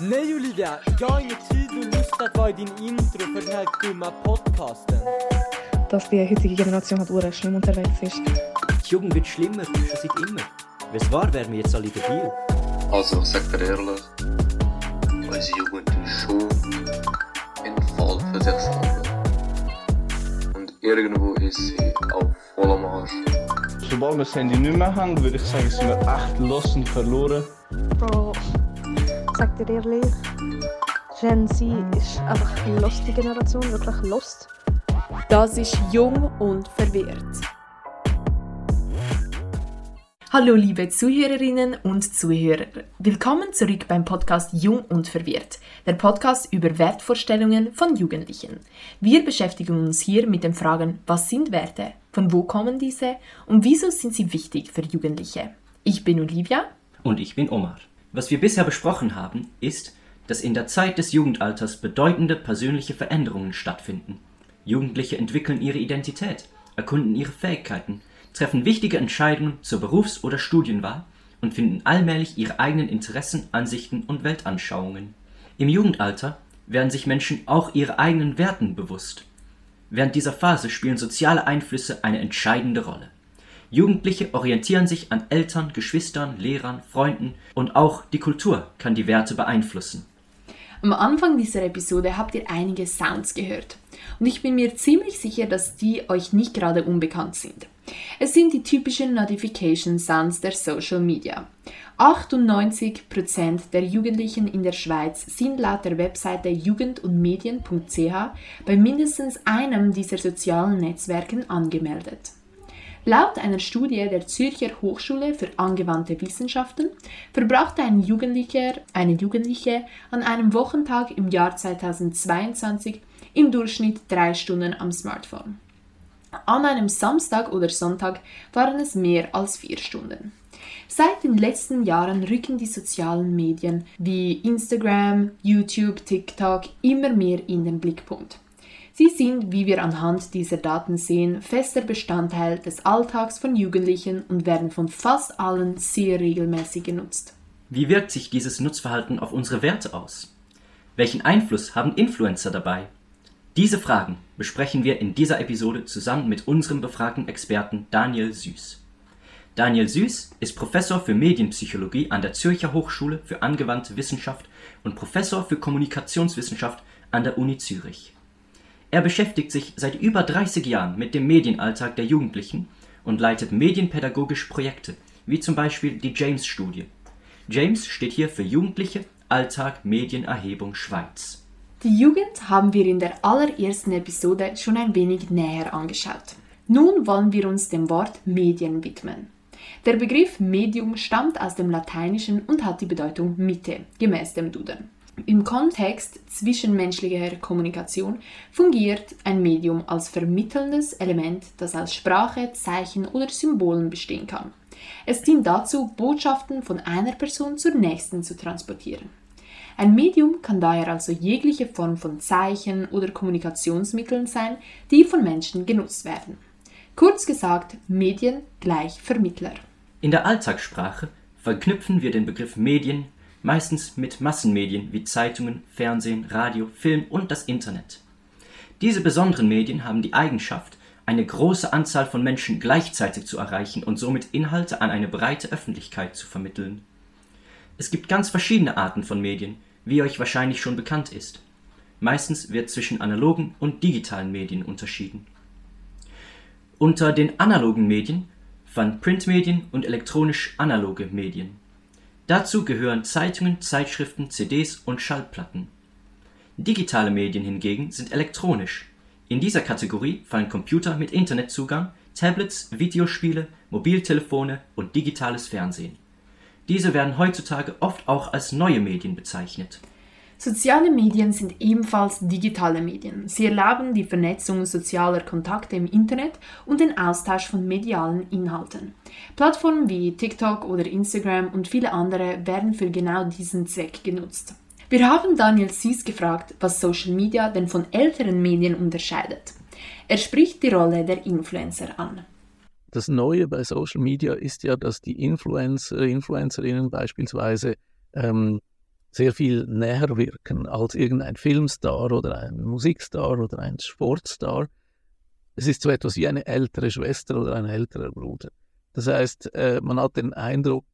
Nej Olivia, jag har ingen tid och lust att vara i din intro för den här dumma podcasten. dass die heutige Generation halt ure schlimm unterwegs ist. Die Jugend wird schlimmer, schon seit immer. Wenn es wahr wären wir jetzt alle debil. Also, ich sag dir ehrlich, unsere Jugend ist schon ein Fall für sich selber. Und irgendwo ist sie auch Arsch. Sobald wir das Handy nicht mehr haben, würde ich sagen, sind wir echt los und verloren. Bro, sag dir ehrlich, Gen Z ist einfach eine lustige Generation, wirklich lost. Das ist Jung und Verwirrt. Hallo liebe Zuhörerinnen und Zuhörer. Willkommen zurück beim Podcast Jung und Verwirrt, der Podcast über Wertvorstellungen von Jugendlichen. Wir beschäftigen uns hier mit den Fragen, was sind Werte, von wo kommen diese und wieso sind sie wichtig für Jugendliche. Ich bin Olivia. Und ich bin Omar. Was wir bisher besprochen haben, ist, dass in der Zeit des Jugendalters bedeutende persönliche Veränderungen stattfinden. Jugendliche entwickeln ihre Identität, erkunden ihre Fähigkeiten, treffen wichtige Entscheidungen zur Berufs- oder Studienwahl und finden allmählich ihre eigenen Interessen, Ansichten und Weltanschauungen. Im Jugendalter werden sich Menschen auch ihre eigenen Werten bewusst. Während dieser Phase spielen soziale Einflüsse eine entscheidende Rolle. Jugendliche orientieren sich an Eltern, Geschwistern, Lehrern, Freunden und auch die Kultur kann die Werte beeinflussen. Am Anfang dieser Episode habt ihr einige Sounds gehört und ich bin mir ziemlich sicher, dass die euch nicht gerade unbekannt sind. Es sind die typischen Notification Sounds der Social Media. 98% der Jugendlichen in der Schweiz sind laut der Webseite jugendundmedien.ch bei mindestens einem dieser sozialen Netzwerken angemeldet. Laut einer Studie der Zürcher Hochschule für angewandte Wissenschaften verbrachte ein Jugendlicher, eine Jugendliche an einem Wochentag im Jahr 2022 im Durchschnitt drei Stunden am Smartphone. An einem Samstag oder Sonntag waren es mehr als vier Stunden. Seit den letzten Jahren rücken die sozialen Medien wie Instagram, YouTube, TikTok immer mehr in den Blickpunkt. Sie sind, wie wir anhand dieser Daten sehen, fester Bestandteil des Alltags von Jugendlichen und werden von fast allen sehr regelmäßig genutzt. Wie wirkt sich dieses Nutzverhalten auf unsere Werte aus? Welchen Einfluss haben Influencer dabei? Diese Fragen besprechen wir in dieser Episode zusammen mit unserem befragten Experten Daniel Süß. Daniel Süß ist Professor für Medienpsychologie an der Zürcher Hochschule für angewandte Wissenschaft und Professor für Kommunikationswissenschaft an der Uni Zürich. Er beschäftigt sich seit über 30 Jahren mit dem Medienalltag der Jugendlichen und leitet medienpädagogische Projekte, wie zum Beispiel die James-Studie. James steht hier für Jugendliche, Alltag, Medienerhebung Schweiz. Die Jugend haben wir in der allerersten Episode schon ein wenig näher angeschaut. Nun wollen wir uns dem Wort Medien widmen. Der Begriff Medium stammt aus dem Lateinischen und hat die Bedeutung Mitte, gemäß dem Duden. Im Kontext zwischenmenschlicher Kommunikation fungiert ein Medium als vermittelndes Element, das aus Sprache, Zeichen oder Symbolen bestehen kann. Es dient dazu, Botschaften von einer Person zur nächsten zu transportieren. Ein Medium kann daher also jegliche Form von Zeichen oder Kommunikationsmitteln sein, die von Menschen genutzt werden. Kurz gesagt, Medien gleich Vermittler. In der Alltagssprache verknüpfen wir den Begriff Medien meistens mit Massenmedien wie Zeitungen, Fernsehen, Radio, Film und das Internet. Diese besonderen Medien haben die Eigenschaft, eine große Anzahl von Menschen gleichzeitig zu erreichen und somit Inhalte an eine breite Öffentlichkeit zu vermitteln. Es gibt ganz verschiedene Arten von Medien, wie euch wahrscheinlich schon bekannt ist. Meistens wird zwischen analogen und digitalen Medien unterschieden. Unter den analogen Medien fallen Printmedien und elektronisch-analoge Medien. Dazu gehören Zeitungen, Zeitschriften, CDs und Schallplatten. Digitale Medien hingegen sind elektronisch. In dieser Kategorie fallen Computer mit Internetzugang, Tablets, Videospiele, Mobiltelefone und digitales Fernsehen. Diese werden heutzutage oft auch als neue Medien bezeichnet. Soziale Medien sind ebenfalls digitale Medien. Sie erlauben die Vernetzung sozialer Kontakte im Internet und den Austausch von medialen Inhalten. Plattformen wie TikTok oder Instagram und viele andere werden für genau diesen Zweck genutzt. Wir haben Daniel Süß gefragt, was Social Media denn von älteren Medien unterscheidet. Er spricht die Rolle der Influencer an. Das Neue bei Social Media ist ja, dass die Influencer, Influencerinnen beispielsweise ähm, sehr viel näher wirken als irgendein Filmstar oder ein Musikstar oder ein Sportstar. Es ist so etwas wie eine ältere Schwester oder ein älterer Bruder. Das heißt, äh, man hat den Eindruck,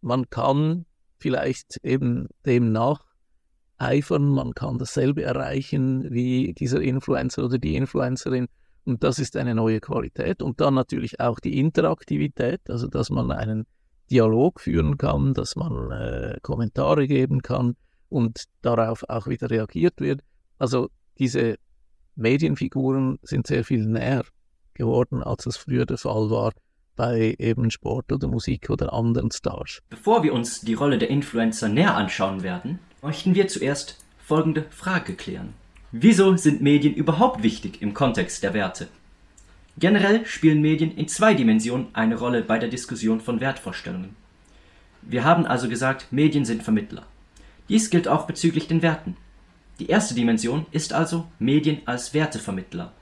man kann vielleicht eben dem nacheifern, man kann dasselbe erreichen wie dieser Influencer oder die Influencerin. Und das ist eine neue Qualität. Und dann natürlich auch die Interaktivität, also dass man einen Dialog führen kann, dass man äh, Kommentare geben kann und darauf auch wieder reagiert wird. Also diese Medienfiguren sind sehr viel näher geworden, als es früher der Fall war bei eben Sport oder Musik oder anderen Stars. Bevor wir uns die Rolle der Influencer näher anschauen werden, möchten wir zuerst folgende Frage klären. Wieso sind Medien überhaupt wichtig im Kontext der Werte? Generell spielen Medien in zwei Dimensionen eine Rolle bei der Diskussion von Wertvorstellungen. Wir haben also gesagt, Medien sind Vermittler. Dies gilt auch bezüglich den Werten. Die erste Dimension ist also Medien als Wertevermittler.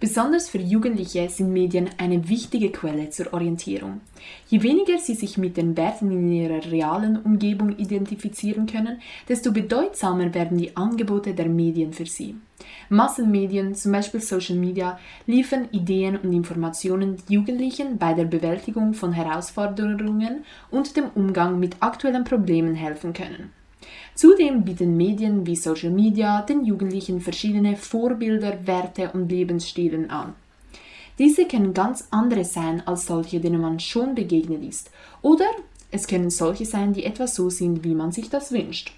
Besonders für Jugendliche sind Medien eine wichtige Quelle zur Orientierung. Je weniger sie sich mit den Werten in ihrer realen Umgebung identifizieren können, desto bedeutsamer werden die Angebote der Medien für sie. Massenmedien, zum Beispiel Social Media, liefern Ideen und Informationen, die Jugendlichen bei der Bewältigung von Herausforderungen und dem Umgang mit aktuellen Problemen helfen können. Zudem bieten Medien wie Social Media den Jugendlichen verschiedene Vorbilder, Werte und Lebensstilen an. Diese können ganz andere sein als solche, denen man schon begegnet ist, oder es können solche sein, die etwa so sind, wie man sich das wünscht.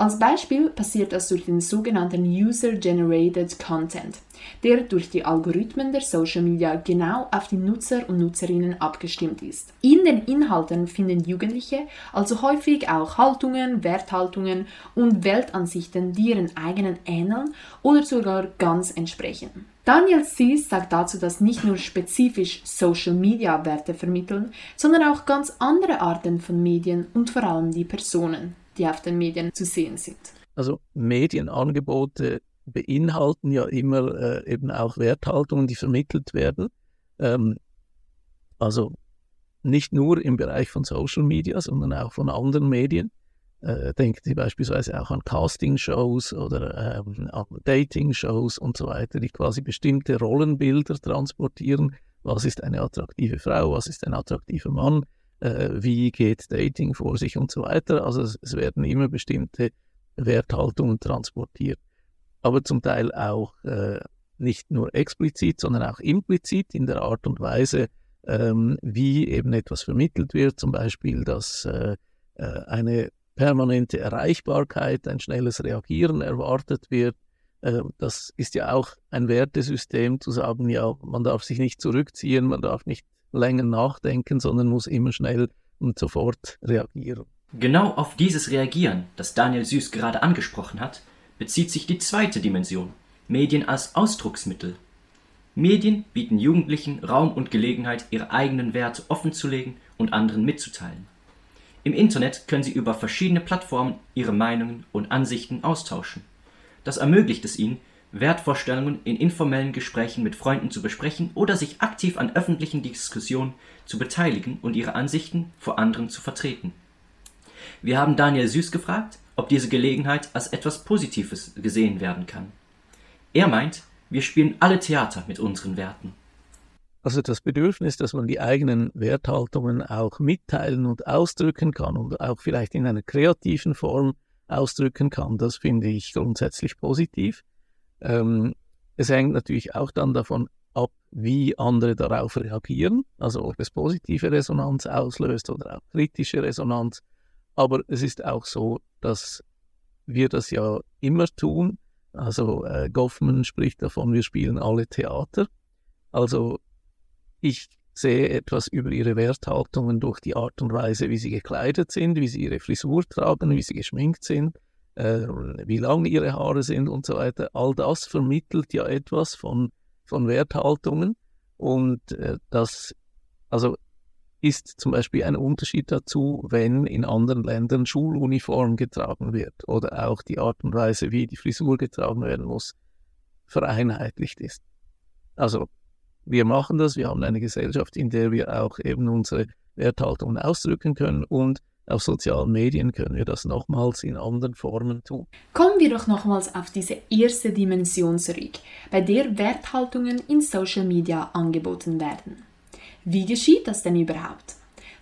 Als Beispiel passiert das durch den sogenannten User-Generated Content, der durch die Algorithmen der Social Media genau auf die Nutzer und Nutzerinnen abgestimmt ist. In den Inhalten finden Jugendliche also häufig auch Haltungen, Werthaltungen und Weltansichten, die ihren eigenen ähneln oder sogar ganz entsprechen. Daniel Sees sagt dazu, dass nicht nur spezifisch Social Media Werte vermitteln, sondern auch ganz andere Arten von Medien und vor allem die Personen die auf den Medien zu sehen sind. Also Medienangebote beinhalten ja immer äh, eben auch Werthaltungen, die vermittelt werden. Ähm, also nicht nur im Bereich von Social Media, sondern auch von anderen Medien. Äh, denken Sie beispielsweise auch an Casting-Shows oder ähm, Dating-Shows und so weiter, die quasi bestimmte Rollenbilder transportieren. Was ist eine attraktive Frau? Was ist ein attraktiver Mann? Äh, wie geht Dating vor sich und so weiter. Also es, es, werden immer bestimmte Werthaltungen transportiert, aber zum Teil auch äh, nicht nur explizit, sondern auch implizit in der Art und Weise, ähm, wie eben etwas vermittelt wird, zum Beispiel, dass äh, äh eine permanente Erreichbarkeit, ein schnelles Reagieren erwartet wird. Äh, das ist ja auch ein Wertesystem, zu sagen, ja, man darf sich nicht zurückziehen, man darf nicht länger nachdenken, sondern muss immer schnell und sofort reagieren. Genau auf dieses Reagieren, das Daniel Süß gerade angesprochen hat, bezieht sich die zweite Dimension, Medien als Ausdrucksmittel. Medien bieten Jugendlichen Raum und Gelegenheit, ihre eigenen Werte offenzulegen und anderen mitzuteilen. Im Internet können sie über verschiedene Plattformen ihre Meinungen und Ansichten austauschen. Das ermöglicht es ihnen, Wertvorstellungen in informellen Gesprächen mit Freunden zu besprechen oder sich aktiv an öffentlichen Diskussionen zu beteiligen und ihre Ansichten vor anderen zu vertreten. Wir haben Daniel Süß gefragt, ob diese Gelegenheit als etwas Positives gesehen werden kann. Er meint, wir spielen alle Theater mit unseren Werten. Also das Bedürfnis, dass man die eigenen Werthaltungen auch mitteilen und ausdrücken kann und auch vielleicht in einer kreativen Form ausdrücken kann, das finde ich grundsätzlich positiv. Ähm, es hängt natürlich auch dann davon ab, wie andere darauf reagieren, also ob es positive Resonanz auslöst oder auch kritische Resonanz. Aber es ist auch so, dass wir das ja immer tun. Also äh, Goffman spricht davon, wir spielen alle Theater. Also ich sehe etwas über ihre Werthaltungen durch die Art und Weise, wie sie gekleidet sind, wie sie ihre Frisur tragen, wie sie geschminkt sind äh, wie lang ihre Haare sind und so weiter. All das vermittelt ja etwas von, von Werthaltungen und äh, das also ist zum Beispiel ein Unterschied dazu, wenn in anderen Ländern Schuluniform getragen wird oder auch die Art und Weise, wie die Frisur getragen werden muss, vereinheitlicht ist. Also wir machen das, wir haben eine Gesellschaft, in der wir auch eben unsere Werthaltungen ausdrücken können und auf sozialen Medien können wir das nochmals in anderen Formen tun. Kommen wir doch nochmals auf diese erste Dimension zurück, bei der Werthaltungen in Social Media angeboten werden. Wie geschieht das denn überhaupt?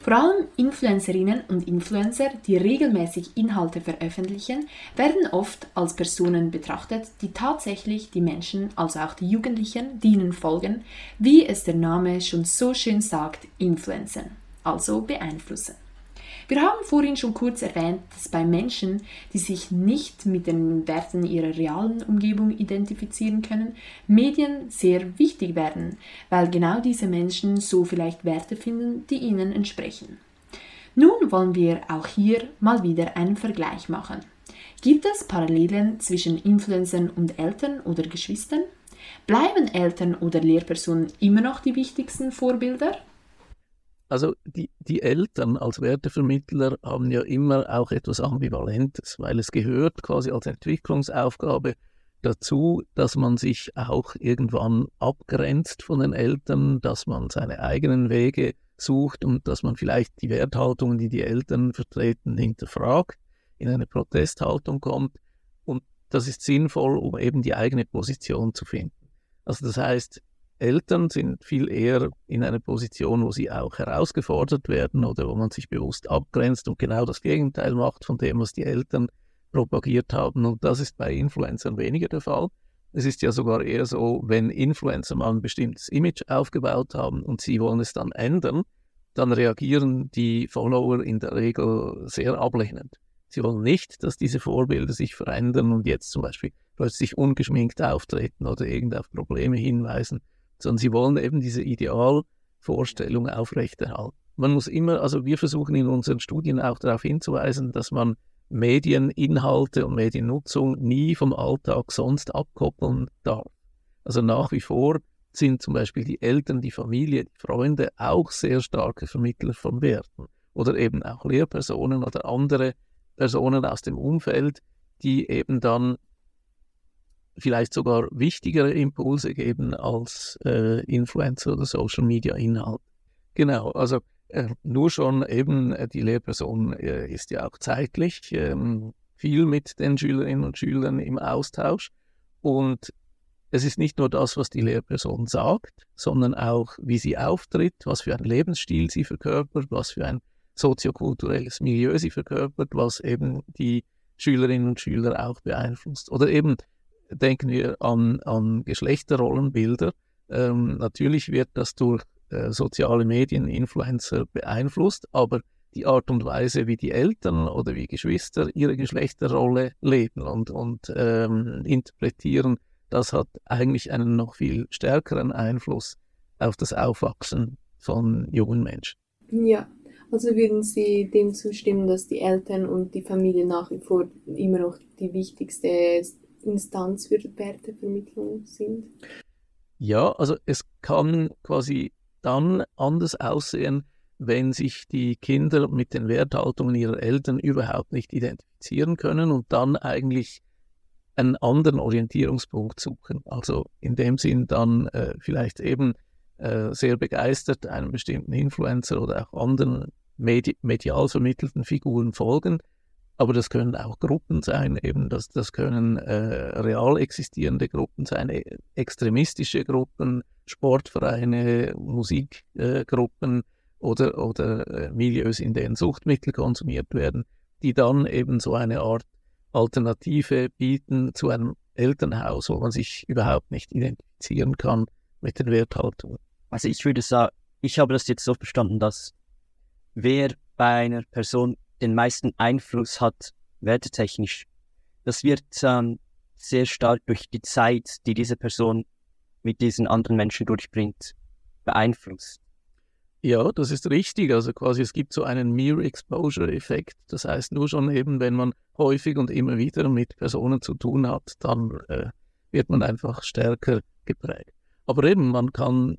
Vor allem Influencerinnen und Influencer, die regelmäßig Inhalte veröffentlichen, werden oft als Personen betrachtet, die tatsächlich die Menschen, also auch die Jugendlichen, die ihnen folgen, wie es der Name schon so schön sagt, influenzen, also beeinflussen. Wir haben vorhin schon kurz erwähnt, dass bei Menschen, die sich nicht mit den Werten ihrer realen Umgebung identifizieren können, Medien sehr wichtig werden, weil genau diese Menschen so vielleicht Werte finden, die ihnen entsprechen. Nun wollen wir auch hier mal wieder einen Vergleich machen. Gibt es Parallelen zwischen Influencern und Eltern oder Geschwistern? Bleiben Eltern oder Lehrpersonen immer noch die wichtigsten Vorbilder? Also die, die Eltern als Wertevermittler haben ja immer auch etwas Ambivalentes, weil es gehört quasi als Entwicklungsaufgabe dazu, dass man sich auch irgendwann abgrenzt von den Eltern, dass man seine eigenen Wege sucht und dass man vielleicht die Werthaltungen, die die Eltern vertreten, hinterfragt, in eine Protesthaltung kommt. Und das ist sinnvoll, um eben die eigene Position zu finden. Also das heißt, Eltern sind viel eher in einer Position, wo sie auch herausgefordert werden oder wo man sich bewusst abgrenzt und genau das Gegenteil macht von dem, was die Eltern propagiert haben. Und das ist bei Influencern weniger der Fall. Es ist ja sogar eher so, wenn Influencer mal ein bestimmtes Image aufgebaut haben und sie wollen es dann ändern, dann reagieren die Follower in der Regel sehr ablehnend. Sie wollen nicht, dass diese Vorbilder sich verändern und jetzt zum Beispiel plötzlich ungeschminkt auftreten oder irgend auf Probleme hinweisen, sondern sie wollen eben diese Idealvorstellung aufrechterhalten. Man muss immer, also wir versuchen in unseren Studien auch darauf hinzuweisen, dass man Medieninhalte und Mediennutzung nie vom Alltag sonst abkoppeln darf. Also nach wie vor sind zum Beispiel die Eltern, die Familie, die Freunde auch sehr starke Vermittler von Werten. Oder eben auch Lehrpersonen oder andere Personen aus dem Umfeld, die eben dann vielleicht sogar wichtigere Impulse geben als äh, Influencer oder Social Media Inhalt. Genau, also äh, nur schon eben äh, die Lehrperson äh, ist ja auch zeitlich ähm, viel mit den Schülerinnen und Schülern im Austausch und es ist nicht nur das, was die Lehrperson sagt, sondern auch, wie sie auftritt, was für ein Lebensstil sie verkörpert, was für ein soziokulturelles Milieu sie verkörpert, was eben die Schülerinnen und Schüler auch beeinflusst. Oder eben denken wir an, an Geschlechterrollenbilder. Ähm, natürlich wird das durch äh, soziale Medien, Influencer beeinflusst, aber die Art und Weise, wie die Eltern oder wie Geschwister ihre Geschlechterrolle leben und, und ähm, interpretieren, das hat eigentlich einen noch viel stärkeren Einfluss auf das Aufwachsen von jungen Menschen. Ja, also würden Sie dem zustimmen, dass die Eltern und die Familie nach wie vor immer noch die wichtigste Instanz für Wertevermittlung sind? Ja, also es kann quasi dann anders aussehen, wenn sich die Kinder mit den Werthaltungen ihrer Eltern überhaupt nicht identifizieren können und dann eigentlich einen anderen Orientierungspunkt suchen. Also in dem Sinn dann äh, vielleicht eben äh, sehr begeistert einem bestimmten Influencer oder auch anderen medi medial vermittelten Figuren folgen aber das können auch Gruppen sein, eben das, das können äh, real existierende Gruppen sein, e, extremistische Gruppen, Sportvereine, Musikgruppen äh, oder, oder äh, Milieus, in denen Suchtmittel konsumiert werden, die dann eben so eine Art Alternative bieten zu einem Elternhaus, wo man sich überhaupt nicht identifizieren kann mit den Werthaltungen. Also ich würde sagen, ich habe das jetzt so verstanden, dass wer bei einer Person den meisten Einfluss hat, wertetechnisch, das wird ähm, sehr stark durch die Zeit, die diese Person mit diesen anderen Menschen durchbringt, beeinflusst. Ja, das ist richtig. Also quasi es gibt so einen Mere Exposure Effekt. Das heißt, nur schon eben, wenn man häufig und immer wieder mit Personen zu tun hat, dann äh, wird man einfach stärker geprägt. Aber eben, man kann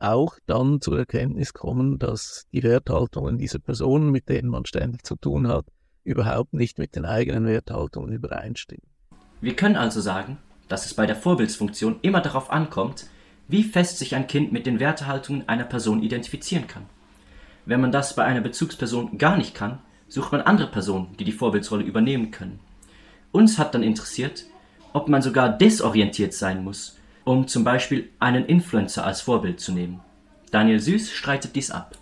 auch dann zur Erkenntnis kommen, dass die Werthaltungen dieser Personen, mit denen man ständig zu tun hat, überhaupt nicht mit den eigenen Werthaltungen übereinstimmen. Wir können also sagen, dass es bei der Vorbildsfunktion immer darauf ankommt, wie fest sich ein Kind mit den Wertehaltungen einer Person identifizieren kann. Wenn man das bei einer Bezugsperson gar nicht kann, sucht man andere Personen, die die Vorbildsrolle übernehmen können. Uns hat dann interessiert, ob man sogar desorientiert sein muss, um zum Beispiel einen Influencer als Vorbild zu nehmen. Daniel Süß streitet dies ab.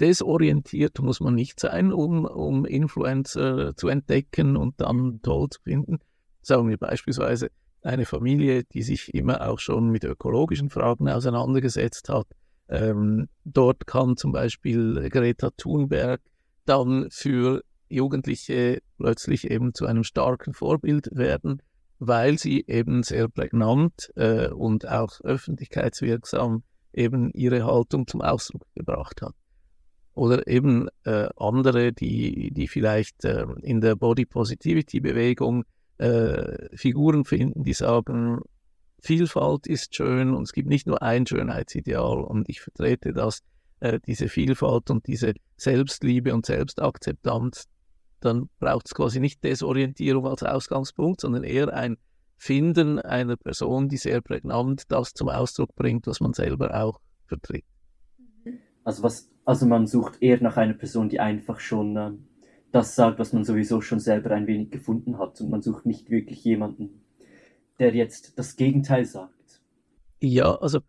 Desorientiert muss man nicht sein, um, um Influencer zu entdecken und dann toll zu finden. Sagen wir beispielsweise eine Familie, die sich immer auch schon mit ökologischen Fragen auseinandergesetzt hat. Ähm, dort kann zum Beispiel Greta Thunberg dann für Jugendliche plötzlich eben zu einem starken Vorbild werden, weil sie eben sehr prägnant äh, und auch öffentlichkeitswirksam eben ihre Haltung zum Ausdruck gebracht hat. Oder eben äh, andere, die, die vielleicht äh, in der Body Positivity Bewegung äh, Figuren finden, die sagen, Vielfalt ist schön und es gibt nicht nur ein Schönheitsideal und ich vertrete das, äh, diese Vielfalt und diese Selbstliebe und Selbstakzeptanz, dann braucht es quasi nicht Desorientierung als Ausgangspunkt, sondern eher ein Finden einer Person, die sehr prägnant das zum Ausdruck bringt, was man selber auch vertritt. Also, was, also man sucht eher nach einer Person, die einfach schon äh, das sagt, was man sowieso schon selber ein wenig gefunden hat und man sucht nicht wirklich jemanden, der jetzt das Gegenteil sagt. Ja, also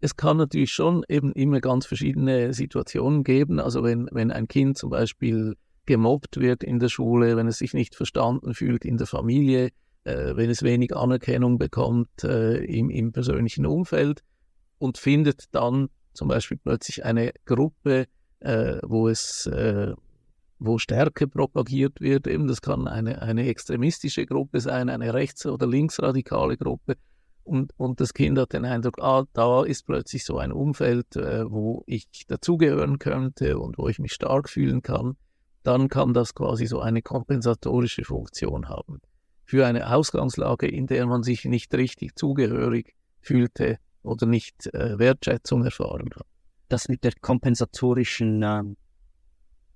es kann natürlich schon eben immer ganz verschiedene Situationen geben. Also wenn, wenn ein Kind zum Beispiel gemobbt wird in der Schule, wenn es sich nicht verstanden fühlt in der Familie, äh, wenn es wenig Anerkennung bekommt äh, im, im persönlichen Umfeld und findet dann zum Beispiel plötzlich eine Gruppe, äh, wo es äh, wo Stärke propagiert wird. Eben, das kann eine, eine extremistische Gruppe sein, eine rechts- oder linksradikale Gruppe. Und, und das Kind hat den Eindruck, ah, da ist plötzlich so ein Umfeld, äh, wo ich dazugehören könnte und wo ich mich stark fühlen kann. Dann kann das quasi so eine kompensatorische Funktion haben. Für eine Ausgangslage, in der man sich nicht richtig zugehörig fühlte oder nicht äh, Wertschätzung erfahren hat. Das mit der kompensatorischen ähm,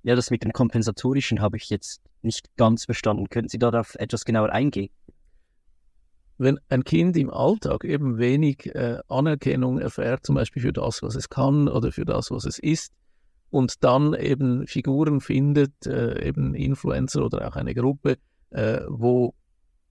ja, das mit dem Kompensatorischen habe ich jetzt nicht ganz verstanden. Könnten Sie darauf etwas genauer eingehen? Wenn ein Kind im Alltag eben wenig äh, Anerkennung erfährt, zum Beispiel für das, was es kann oder für das, was es ist, und dann eben Figuren findet, äh, eben Influencer oder auch eine Gruppe, äh, wo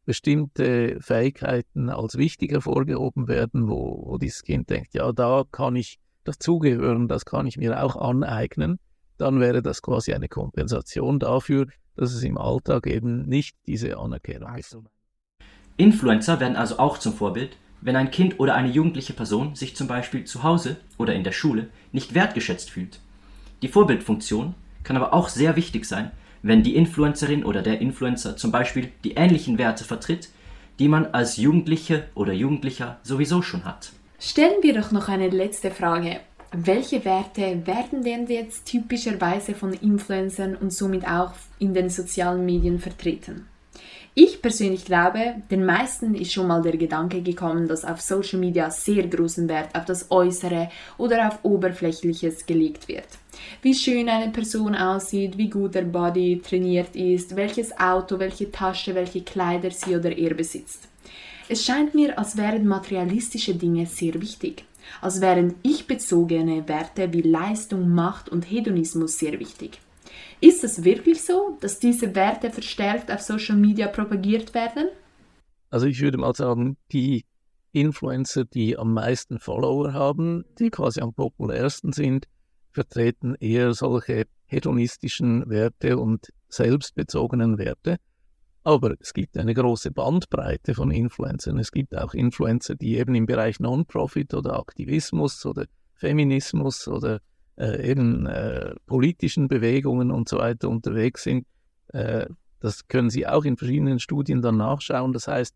bestimmte Fähigkeiten als wichtig hervorgehoben werden, wo, wo dieses Kind denkt, ja, da kann ich dazugehören, das kann ich mir auch aneignen dann wäre das quasi eine Kompensation dafür, dass es im Alltag eben nicht diese Anerkennung gibt. Influencer werden also auch zum Vorbild, wenn ein Kind oder eine jugendliche Person sich zum Beispiel zu Hause oder in der Schule nicht wertgeschätzt fühlt. Die Vorbildfunktion kann aber auch sehr wichtig sein, wenn die Influencerin oder der Influencer zum Beispiel die ähnlichen Werte vertritt, die man als Jugendliche oder Jugendlicher sowieso schon hat. Stellen wir doch noch eine letzte Frage. Welche Werte werden denn jetzt typischerweise von Influencern und somit auch in den sozialen Medien vertreten? Ich persönlich glaube, den meisten ist schon mal der Gedanke gekommen, dass auf Social Media sehr großen Wert auf das Äußere oder auf Oberflächliches gelegt wird. Wie schön eine Person aussieht, wie gut der Body trainiert ist, welches Auto, welche Tasche, welche Kleider sie oder er besitzt. Es scheint mir, als wären materialistische Dinge sehr wichtig als wären ich-bezogene Werte wie Leistung, Macht und Hedonismus sehr wichtig. Ist es wirklich so, dass diese Werte verstärkt auf Social Media propagiert werden? Also ich würde mal sagen, die Influencer, die am meisten Follower haben, die quasi am populärsten sind, vertreten eher solche hedonistischen Werte und selbstbezogenen Werte. Aber es gibt eine große Bandbreite von Influencern. Es gibt auch Influencer, die eben im Bereich Non-Profit oder Aktivismus oder Feminismus oder äh, eben äh, politischen Bewegungen und so weiter unterwegs sind. Äh, das können Sie auch in verschiedenen Studien dann nachschauen. Das heißt,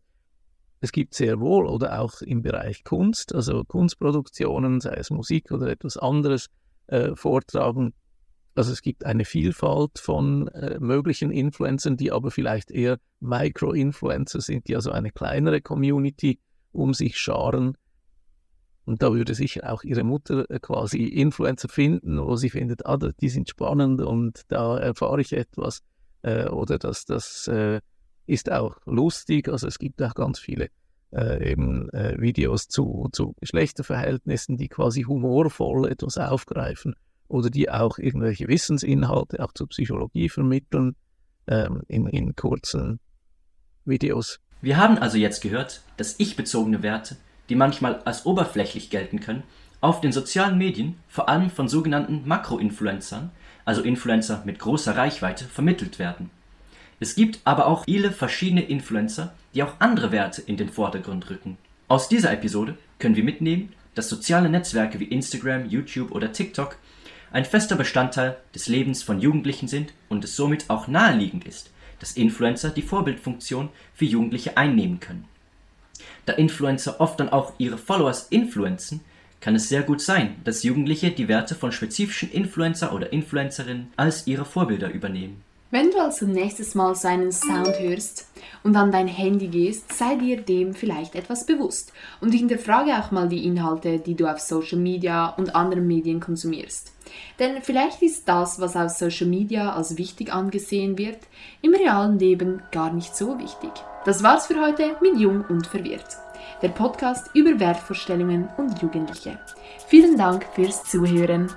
es gibt sehr wohl oder auch im Bereich Kunst, also Kunstproduktionen, sei es Musik oder etwas anderes, äh, vortragen also es gibt eine Vielfalt von äh, möglichen Influencern, die aber vielleicht eher Micro-Influencer sind, die also eine kleinere Community um sich scharen. Und da würde sicher auch ihre Mutter äh, quasi Influencer finden, wo sie findet, ah, die sind spannend und da erfahre ich etwas. Äh, oder dass das äh, ist auch lustig. Also es gibt auch ganz viele äh, eben äh, Videos zu, zu Geschlechterverhältnissen, die quasi humorvoll etwas aufgreifen oder die auch irgendwelche Wissensinhalte auch zur Psychologie vermitteln ähm, in, in kurzen Videos. Wir haben also jetzt gehört, dass ich-bezogene Werte, die manchmal als oberflächlich gelten können, auf den sozialen Medien vor allem von sogenannten Makroinfluencern, also Influencer mit großer Reichweite, vermittelt werden. Es gibt aber auch viele verschiedene Influencer, die auch andere Werte in den Vordergrund rücken. Aus dieser Episode können wir mitnehmen, dass soziale Netzwerke wie Instagram, YouTube oder TikTok ein fester Bestandteil des Lebens von Jugendlichen sind und es somit auch naheliegend ist, dass Influencer die Vorbildfunktion für Jugendliche einnehmen können. Da Influencer oft dann auch ihre Followers influenzen, kann es sehr gut sein, dass Jugendliche die Werte von spezifischen Influencer oder Influencerinnen als ihre Vorbilder übernehmen. Wenn du also nächstes Mal so einen Sound hörst und an dein Handy gehst, sei dir dem vielleicht etwas bewusst und hinterfrage auch mal die Inhalte, die du auf Social Media und anderen Medien konsumierst. Denn vielleicht ist das, was auf Social Media als wichtig angesehen wird, im realen Leben gar nicht so wichtig. Das war's für heute mit Jung und Verwirrt, der Podcast über Wertvorstellungen und Jugendliche. Vielen Dank fürs Zuhören.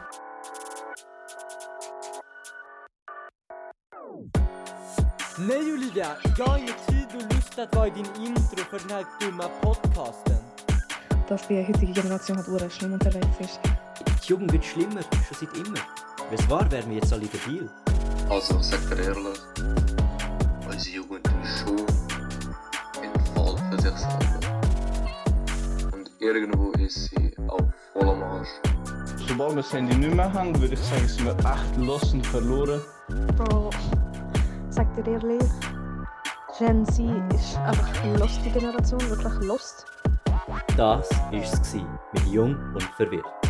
Nej Olivia, jag har ingen tid och lust att vara i din intro för den här dumma podcasten. Dass die heutige Generation halt ura schlimm unterwegs ist. Die Jugend wird schlimmer, schon seit immer. Wenn es wahr wären wir jetzt alle debil. Also, ich sag dir ehrlich, Und irgendwo ist sie auch voll am Arsch. Sobald wir das Handy nicht mehr haben, würde ich sagen, sind wir echt los und verloren. Bro, sag dir ehrlich, Gen Z ist einfach eine lustige Generation, wirklich lost. Das war es mit Jung und Verwirrt.